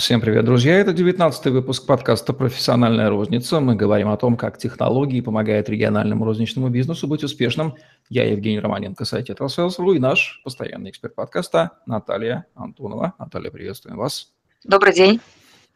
Всем привет, друзья! Это 19-й выпуск подкаста «Профессиональная розница». Мы говорим о том, как технологии помогают региональному розничному бизнесу быть успешным. Я Евгений Романенко, сайт «Этросселс.ру» и наш постоянный эксперт подкаста Наталья Антонова. Наталья, приветствуем вас. Добрый день.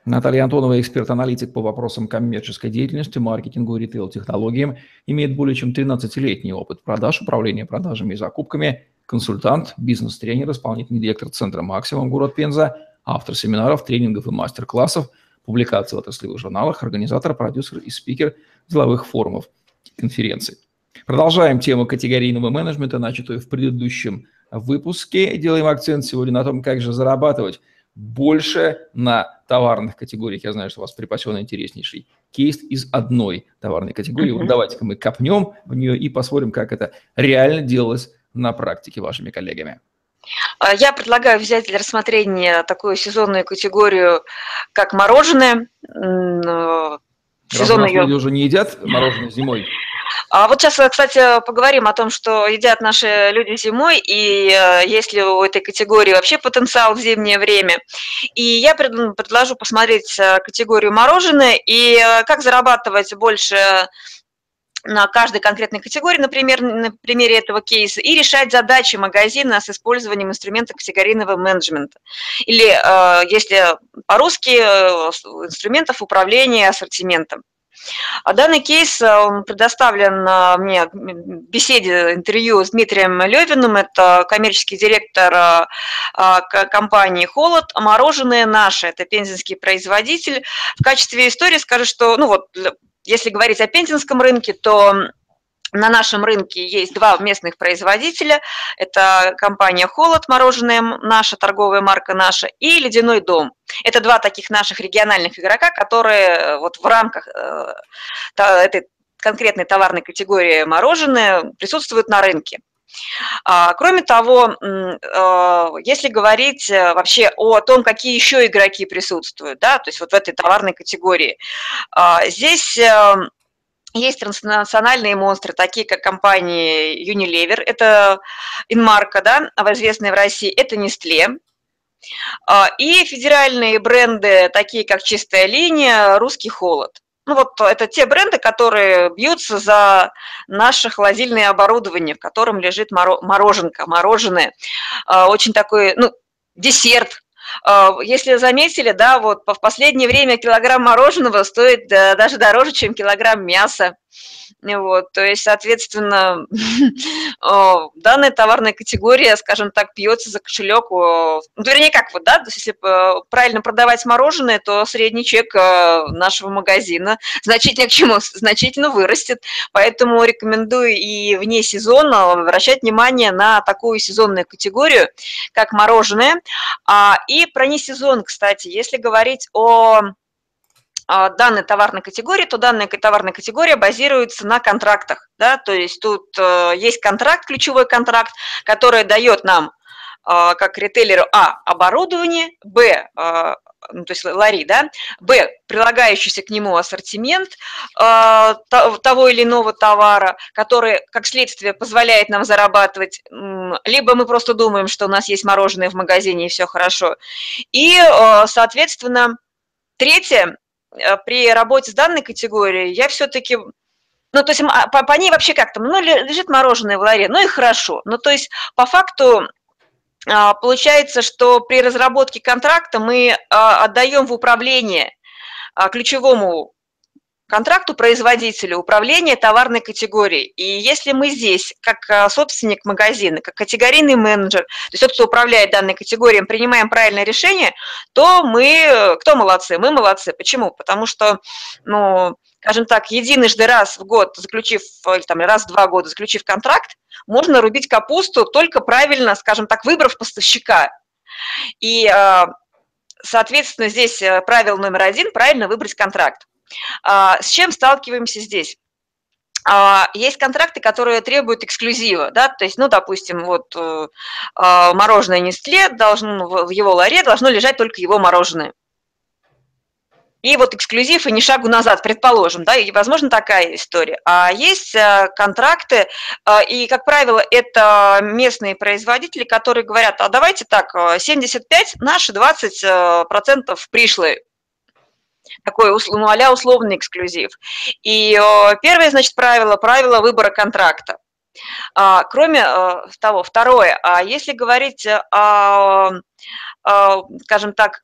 Наталья Антонова, эксперт-аналитик по вопросам коммерческой деятельности, маркетингу, ритейл-технологиям, имеет более чем 13-летний опыт продаж, управления продажами и закупками, консультант, бизнес-тренер, исполнительный директор Центра «Максимум» город Пенза – автор семинаров, тренингов и мастер-классов, публикаций в отраслевых журналах, организатор, продюсер и спикер деловых форумов и конференций. Продолжаем тему категорийного менеджмента, начатую в предыдущем выпуске. Делаем акцент сегодня на том, как же зарабатывать больше на товарных категориях. Я знаю, что у вас припасен интереснейший кейс из одной товарной категории. Вот давайте-ка мы копнем в нее и посмотрим, как это реально делалось на практике вашими коллегами. А, я предлагаю взять для рассмотрения такую сезонную категорию, как мороженое. Э, сезонные ее... люди уже не едят мороженое зимой? А вот сейчас, кстати, поговорим о том, что едят наши люди зимой, и э, есть ли у этой категории вообще потенциал в зимнее время. И я предложу посмотреть э, категорию мороженое и как зарабатывать больше на каждой конкретной категории, например, на примере этого кейса, и решать задачи магазина с использованием инструмента категорийного менеджмента. Или, э, если по-русски, э, инструментов управления ассортиментом. А данный кейс э, предоставлен мне в беседе, интервью с Дмитрием Левиным, это коммерческий директор компании «Холод». Мороженое наше, это пензенский производитель. В качестве истории скажу, что ну вот, если говорить о пензенском рынке, то на нашем рынке есть два местных производителя. Это компания «Холод», мороженое наша, торговая марка наша, и «Ледяной дом». Это два таких наших региональных игрока, которые э, вот в рамках э, этой конкретной товарной категории мороженое присутствуют на рынке. А, кроме того, э, если говорить э, вообще о том, какие еще игроки присутствуют, да, то есть вот в этой товарной категории, а, здесь э, есть транснациональные монстры, такие как компании Unilever, это Инмарка, да, известная в России, это Nestle, а, и федеральные бренды, такие как «Чистая линия», «Русский холод». Ну вот это те бренды, которые бьются за наше холодильное оборудование, в котором лежит мороженка, мороженое. А, очень такой, ну, десерт, а, если заметили, да, вот в последнее время килограмм мороженого стоит даже дороже, чем килограмм мяса. Вот, то есть, соответственно, данная товарная категория, скажем так, пьется за кошелек. Ну, вернее, как вот, да, то есть, если э, правильно продавать мороженое, то средний чек э, нашего магазина значительно к чему? Значительно вырастет. Поэтому рекомендую и вне сезона обращать внимание на такую сезонную категорию, как мороженое. А, и про несезон, кстати, если говорить о данной товарной категории, то данная товарная категория базируется на контрактах. Да? То есть тут э, есть контракт, ключевой контракт, который дает нам а, как ритейлеру А оборудование, Б а, ну, то есть лари, да, Б, прилагающийся к нему ассортимент э, того или иного товара, который, как следствие, позволяет нам зарабатывать, либо мы просто думаем, что у нас есть мороженое в магазине и все хорошо. И, э, соответственно, третье, при работе с данной категорией я все-таки ну, то есть а, по, по ней вообще как-то, ну, лежит мороженое в ларе, ну и хорошо. Ну, то есть по факту а, получается, что при разработке контракта мы а, отдаем в управление ключевому контракту производителя управления товарной категорией. И если мы здесь, как а, собственник магазина, как категорийный менеджер, то есть тот, кто управляет данной категорией, принимаем правильное решение, то мы, кто молодцы? Мы молодцы. Почему? Потому что, ну, скажем так, единожды раз в год, заключив, или там раз в два года заключив контракт, можно рубить капусту только правильно, скажем так, выбрав поставщика. И, а, соответственно, здесь э, правило номер один – правильно выбрать контракт. А, с чем сталкиваемся здесь? А, есть контракты, которые требуют эксклюзива, да, то есть, ну, допустим, вот э, а, мороженое Нестле должно, в его ларе должно лежать только его мороженое. и вот эксклюзив и не шагу назад, предположим, да, и возможно такая история. А есть э, контракты, э, и, как правило, это местные производители, которые говорят, а давайте так, 75 наши, 20 процентов пришлые такой ну, а условный эксклюзив. И первое, значит, правило, правило выбора контракта. А, кроме того, второе, а если говорить о, скажем так,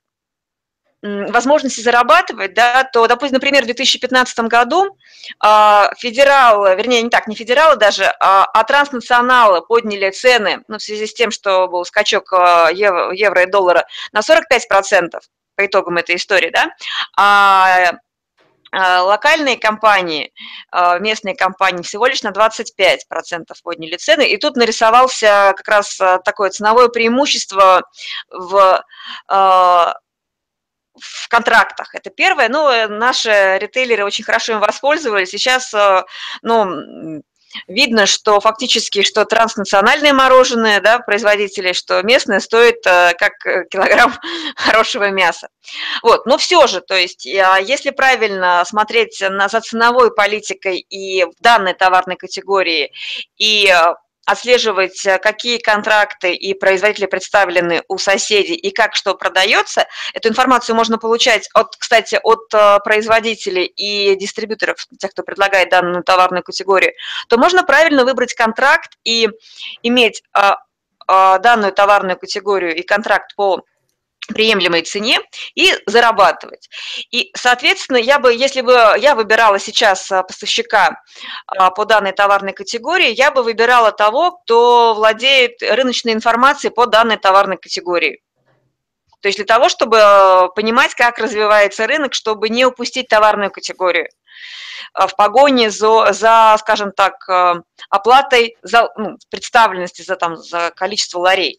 возможности зарабатывать, да, то, допустим, например, в 2015 году а, федералы, вернее, не так, не федералы даже, а, транснационалы подняли цены, ну, в связи с тем, что был скачок евро, и доллара на 45% по итогам этой истории, да, а локальные компании, местные компании всего лишь на 25% подняли цены, и тут нарисовался как раз такое ценовое преимущество в в контрактах. Это первое. Ну, э, наши ритейлеры очень хорошо им воспользовались. Сейчас, ну, видно, что фактически, что транснациональные мороженое, да, производители, что местное стоит э, как килограмм хорошего мяса. Вот, но все же, то есть, а если правильно смотреть на, за ценовой политикой и в данной товарной категории, и отслеживать, э, какие контракты и производители представлены у соседей и как что продается. Эту информацию можно получать, от, кстати, от э, производителей и дистрибьюторов, тех, кто предлагает данную товарную категорию, то можно правильно выбрать контракт и иметь э, данную товарную категорию и контракт по приемлемой цене и зарабатывать. И, соответственно, я бы, если бы я выбирала сейчас а, поставщика а, по данной товарной категории, я бы выбирала того, кто владеет рыночной информацией по данной товарной категории. То есть для того, чтобы а, понимать, как развивается рынок, чтобы не упустить товарную категорию в погоне за, за скажем так, оплатой за ну, представленности, за, там, за количество ларей.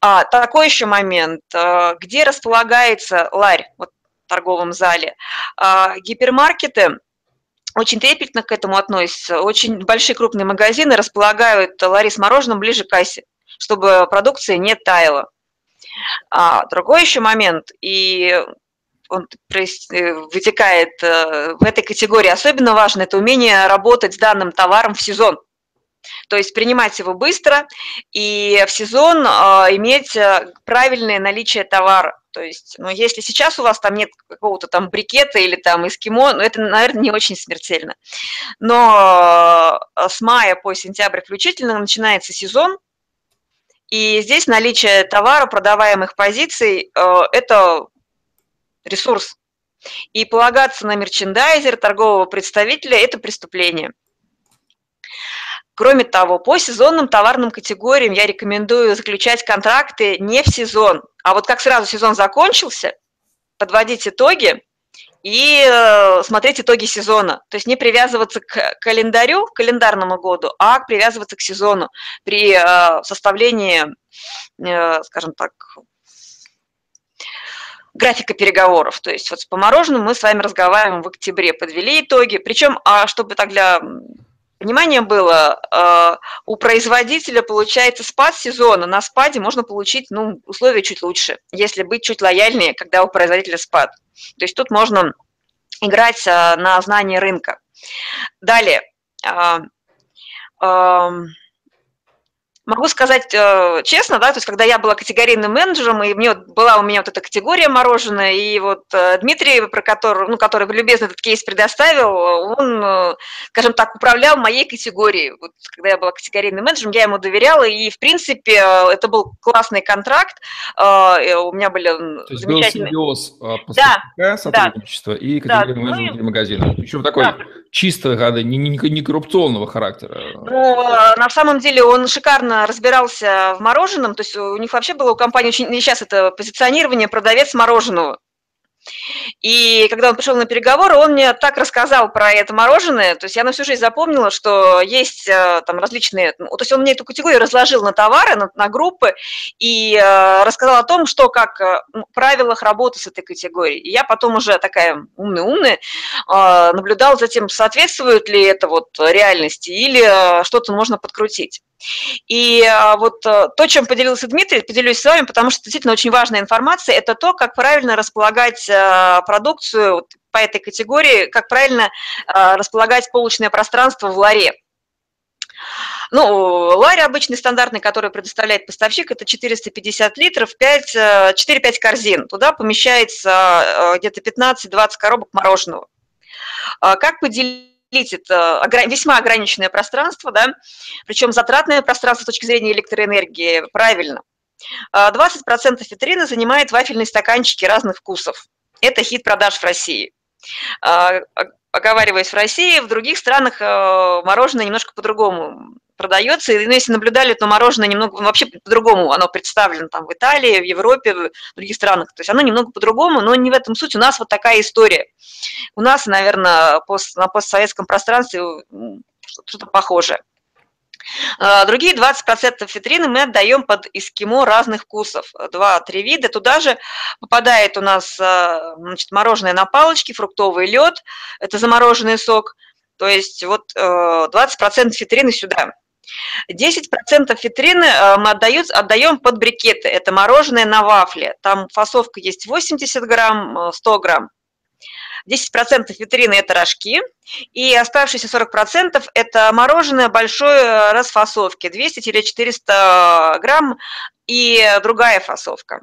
А, такой еще момент. А, где располагается ларь вот, в торговом зале? А, гипермаркеты очень трепетно к этому относятся. Очень большие крупные магазины располагают лари с мороженым ближе к кассе, чтобы продукция не таяла. А, другой еще момент, и он э, вытекает э, в этой категории, особенно важно, это умение работать с данным товаром в сезон. То есть принимать его быстро и в сезон а, иметь э, правильное наличие товара. То есть, ну, если сейчас у вас там нет какого-то там брикета или там эскимо, ну, это, наверное, не очень смертельно. Но э, с мая по сентябрь включительно начинается сезон, и здесь наличие товара, продаваемых позиций, э, это ресурс. И полагаться на мерчендайзер, торгового представителя – это преступление. Кроме того, по сезонным товарным категориям я рекомендую заключать контракты не в сезон, а вот как сразу сезон закончился, подводить итоги и э, смотреть итоги сезона. То есть не привязываться к календарю, к календарному году, а привязываться к сезону при э, составлении, э, скажем так, графика переговоров. То есть вот по мороженому мы с вами разговариваем в октябре, подвели итоги. Причем, а чтобы так для Внимание было, э, у производителя получается спад сезона, на спаде можно получить ну, условия чуть лучше, если быть чуть лояльнее, когда у производителя спад. То есть тут можно играть э, на знание рынка. Далее. Э, Могу сказать э, честно, да, то есть когда я была категорийным менеджером, и мне вот, была у меня вот эта категория мороженое, и вот э, Дмитрий, про который, ну, который любезно этот кейс предоставил, он, э, скажем так, управлял моей категорией. Вот, когда я была категорийным менеджером, я ему доверяла, и, в принципе, это был классный контракт, э, у меня были то есть замечательные... был симбиоз э, поставщика, сотрудничества да, и категорийного да, менеджера ну, магазина. Причем такой да. чисто, не, не, не коррупционного характера. Ну, э, на самом деле он шикарно разбирался в мороженом, то есть у них вообще было у компании очень, сейчас это позиционирование продавец мороженого. И когда он пришел на переговоры, он мне так рассказал про это мороженое, то есть я на всю жизнь запомнила, что есть э, там различные, ну, то есть он мне эту категорию разложил на товары, на, на группы и э, рассказал о том, что как э, правилах работы с этой категорией. И я потом уже такая умная-умная э, наблюдала за тем, соответствует ли это вот реальности или э, что-то можно подкрутить. И вот то, чем поделился Дмитрий, поделюсь с вами, потому что действительно очень важная информация, это то, как правильно располагать продукцию по этой категории, как правильно располагать полочное пространство в ларе. Ну, ларь обычный стандартный, который предоставляет поставщик, это 450 литров, 5, 4-5 корзин. Туда помещается где-то 15-20 коробок мороженого. Как поделить это весьма ограниченное пространство, да, причем затратное пространство с точки зрения электроэнергии, правильно. 20% витрины занимает вафельные стаканчики разных вкусов. Это хит продаж в России. А, оговариваясь в России, в других странах э, мороженое немножко по-другому продается. И ну, если наблюдали, то мороженое немного ну, вообще по-другому оно представлено там в Италии, в Европе, в других странах. То есть оно немного по-другому, но не в этом суть. У нас вот такая история. У нас, наверное, пост, на постсоветском пространстве что-то похожее. А, другие 20% витрины мы отдаем под эскимо разных вкусов. Два-три вида. Туда же попадает у нас а, значит, мороженое на палочке, фруктовый лед, это замороженный сок. То есть вот 20% э, витрины сюда. 10% витрины э, мы отдаем, отдаем под брикеты. Это мороженое на вафле. Там фасовка есть 80 грамм, 100 э, грамм. 10% витрины – это рожки, и оставшиеся 40% – это мороженое большой э, расфасовки, 200-400 грамм и другая фасовка.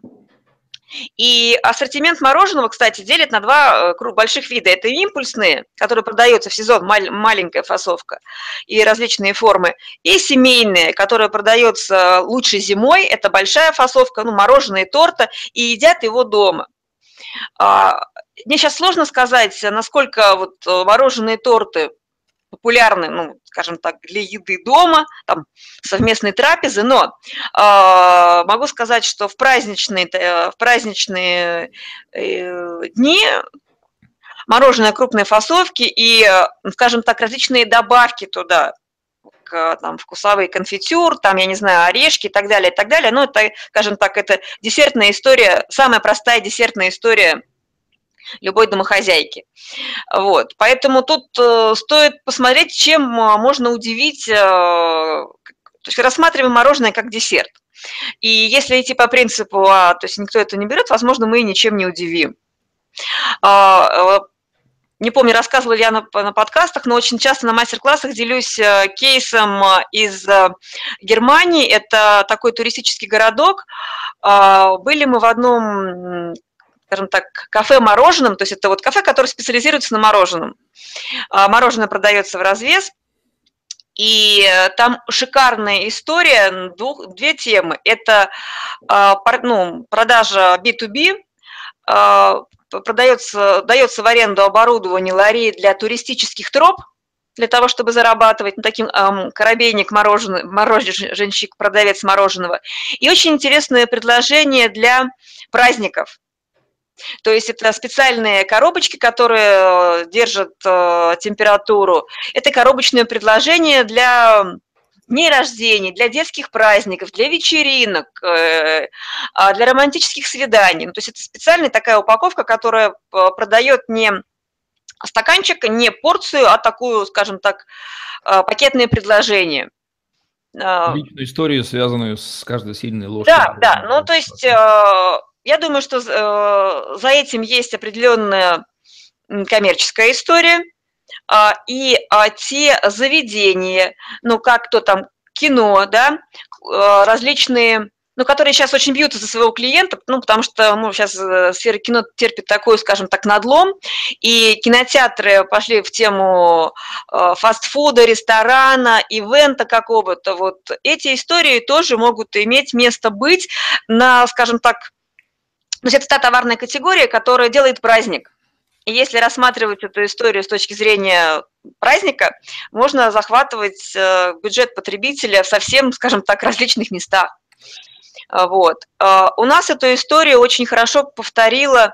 И ассортимент мороженого, кстати, делят на два э, больших вида. Это импульсные, которые продаются в сезон, маленькая фасовка и различные формы, и семейные, которые продаются лучше зимой, это большая фасовка, ну, мороженое торта, и едят его дома. Мне сейчас сложно сказать, насколько вот э, мороженые торты популярны, ну, скажем так, для еды дома, там, совместной трапезы, но э, могу сказать, что в праздничные, э, в праздничные э, дни мороженое крупной фасовки и, скажем так, различные добавки туда, там, вкусовые конфитюр, там, я не знаю, орешки и так далее, и так далее. Ну, это, скажем так, это десертная история, самая простая десертная история любой домохозяйки. Вот. Поэтому тут э, стоит посмотреть, чем э, можно удивить, э, то есть рассматриваем мороженое как десерт. И если идти по принципу, а, то есть никто это не берет, возможно, мы ничем не удивим. А, не помню, рассказывала ли я на, на подкастах, но очень часто на мастер-классах делюсь кейсом из Германии. Это такой туристический городок. А, были мы в одном скажем так, кафе-мороженым, то есть это вот кафе, которое специализируется на мороженом. А, мороженое продается в развес, и там шикарная история, двух, две темы. Это а, ну, продажа B2B, а, продается, дается в аренду оборудование ларей для туристических троп, для того, чтобы зарабатывать, ну, таким эм, коробейник мороженого, мороженщик, продавец мороженого. И очень интересное предложение для праздников. То есть это специальные коробочки, которые э, держат э, температуру. Это коробочное предложение для дней рождения, для детских праздников, для вечеринок, э, а, для романтических свиданий. Ну, то есть это специальная такая упаковка, которая продает не стаканчик, не порцию, а такую, скажем так, пакетное предложение. Личную историю, связанную с каждой сильной ложкой. Да, да. Ну, то есть я думаю, что э, за этим есть определенная коммерческая история, а, и а, те заведения, ну, как то там, кино, да, э, различные ну, которые сейчас очень бьются за своего клиента, ну, потому что ну, сейчас э, сфера кино терпит такой, скажем так, надлом, и кинотеатры пошли в тему фастфуда, ресторана, ивента какого-то. Вот эти истории тоже могут иметь место быть на, скажем так, есть это та товарная категория, которая делает праздник. И если рассматривать эту историю с точки зрения праздника, можно захватывать э, бюджет потребителя в совсем, скажем так, различных местах. А, вот. А, у нас эту историю очень хорошо повторила,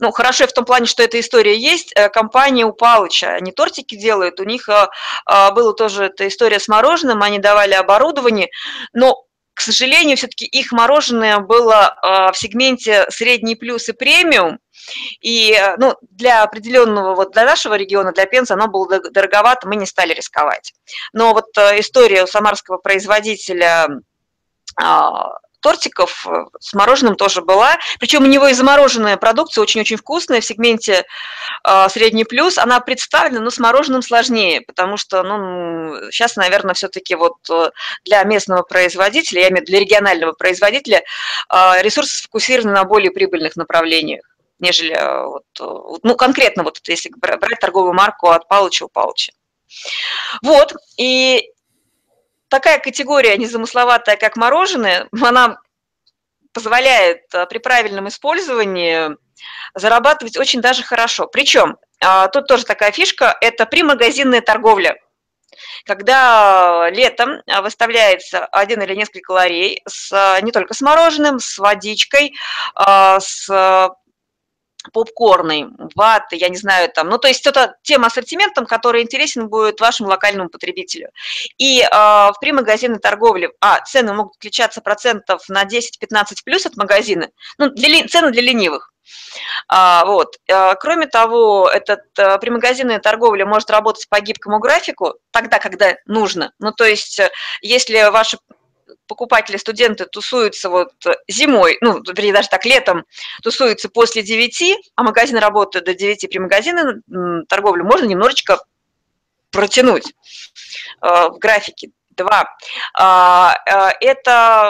ну, хорошо в том плане, что эта история есть, э, компания у Палыча. Они тортики делают, у них э, была тоже эта история с мороженым, они давали оборудование, но к сожалению, все-таки их мороженое было в сегменте средний плюс и премиум, и ну, для определенного, вот для нашего региона, для Пензы, оно было дороговато, мы не стали рисковать. Но вот история у самарского производителя тортиков э, с мороженым тоже была. Причем у него и замороженная продукция очень-очень вкусная в сегменте э, средний плюс. Она представлена, но с мороженым сложнее, потому что ну, сейчас, наверное, все-таки вот э, для местного производителя, я имею в виду для регионального производителя, э, ресурсы сфокусированы на более прибыльных направлениях нежели э, вот, ну, конкретно вот если брать торговую марку от Палыча у Палыча. Вот, и такая категория незамысловатая, как мороженое, она позволяет э, при правильном использовании зарабатывать очень даже хорошо. Причем а, тут тоже такая фишка – это примагазинная торговля. Когда летом выставляется один или несколько ларей с, не только с мороженым, с водичкой, а, с попкорны, ваты, я не знаю, там, ну, то есть это тем ассортиментом, который интересен будет вашему локальному потребителю. И э, в примагазинной торговле, а, цены могут отличаться процентов на 10-15 плюс от магазина, ну, для, цены для ленивых. А, вот. А, кроме того, этот а, примагазинная торговля может работать по гибкому графику тогда, когда нужно. Ну, то есть, если ваши покупатели, студенты тусуются вот зимой, ну, вернее, даже так, летом тусуются после 9, а магазин работает до 9 при магазине, торговлю можно немножечко протянуть э, в графике. Два. А, э, это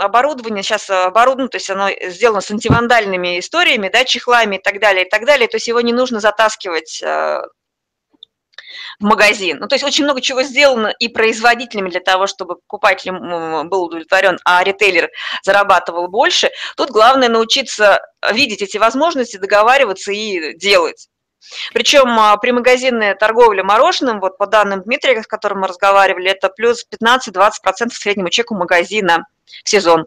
оборудование, сейчас оборудовано, то есть оно сделано с антивандальными историями, да, чехлами и так далее, и так далее. То есть его не нужно затаскивать э, в магазин. Ну, то есть очень много чего сделано и производителями для того, чтобы покупатель был удовлетворен, а ритейлер зарабатывал больше. Тут главное научиться видеть эти возможности, договариваться и делать. Причем а, при магазинной торговле мороженым, вот по данным Дмитрия, с которым мы разговаривали, это плюс 15-20% среднему чеку магазина в сезон.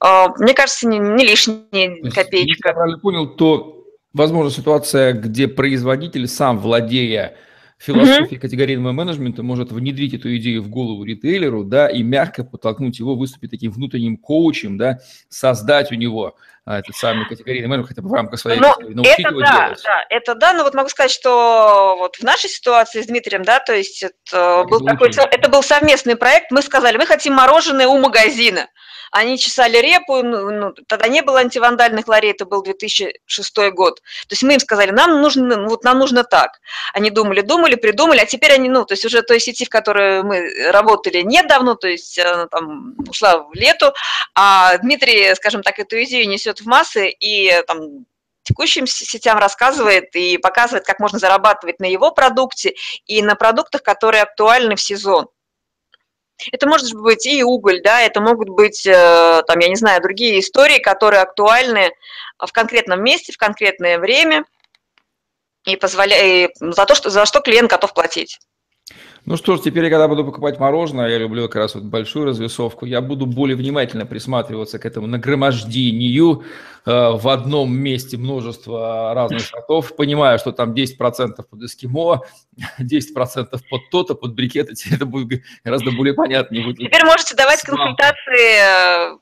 А, мне кажется, не, не лишняя копеечка. Если я правильно понял, то возможно ситуация, где производитель сам, владея философии mm-hmm. категорийного менеджмента может внедрить эту идею в голову ритейлеру, да, и мягко подтолкнуть его выступить таким внутренним коучем, да, создать у него этот самый категорийный менеджмент хотя бы в рамках своей ну, научить это его да, делать. Да, это да, но вот могу сказать, что вот в нашей ситуации с Дмитрием, да, то есть это, был такой, это был совместный проект, мы сказали, мы хотим мороженое у магазина они чесали репу, ну, ну, тогда не было антивандальных ларей, это был 2006 год. То есть мы им сказали, нам нужно, ну, вот нам нужно так. Они думали, думали, придумали, а теперь они, ну, то есть уже той сети, в которой мы работали недавно, то есть она там ушла в лету, а Дмитрий, скажем так, эту идею несет в массы и там текущим сетям рассказывает и показывает, как можно зарабатывать на его продукте и на продуктах, которые актуальны в сезон. Это может быть и уголь, да, это могут быть, э, там, я не знаю, другие истории, которые актуальны в конкретном месте, в конкретное время и позволяют за то, что, за что клиент готов платить. Ну что ж, теперь, когда буду покупать мороженое, я люблю как раз вот большую развесовку, я буду более внимательно присматриваться к этому нагромождению э, в одном месте множество разных сортов, понимаю, что там 10% под эскимо, 10% под то-то, под брикеты, это будет гораздо более понятно. Будет теперь можете давать консультации э,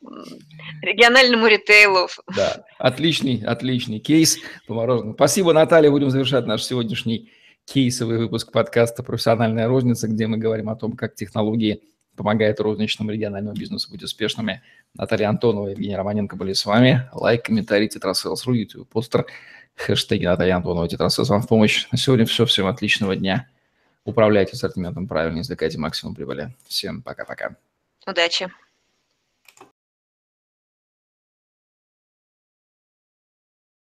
региональному ритейлу. Да, отличный, отличный кейс по мороженому. Спасибо, Наталья, будем завершать наш сегодняшний кейсовый выпуск подкаста «Профессиональная розница», где мы говорим о том, как технологии помогают розничному региональному бизнесу быть успешными. Наталья Антонова и Евгений Романенко были с вами. Лайк, комментарий, тетрасселс.ру, YouTube, постер, хэштеги Наталья Антонова, тетрасселс вам в помощь. На сегодня все. Всем отличного дня. Управляйте ассортиментом правильно, извлекайте максимум прибыли. Всем пока-пока. Удачи.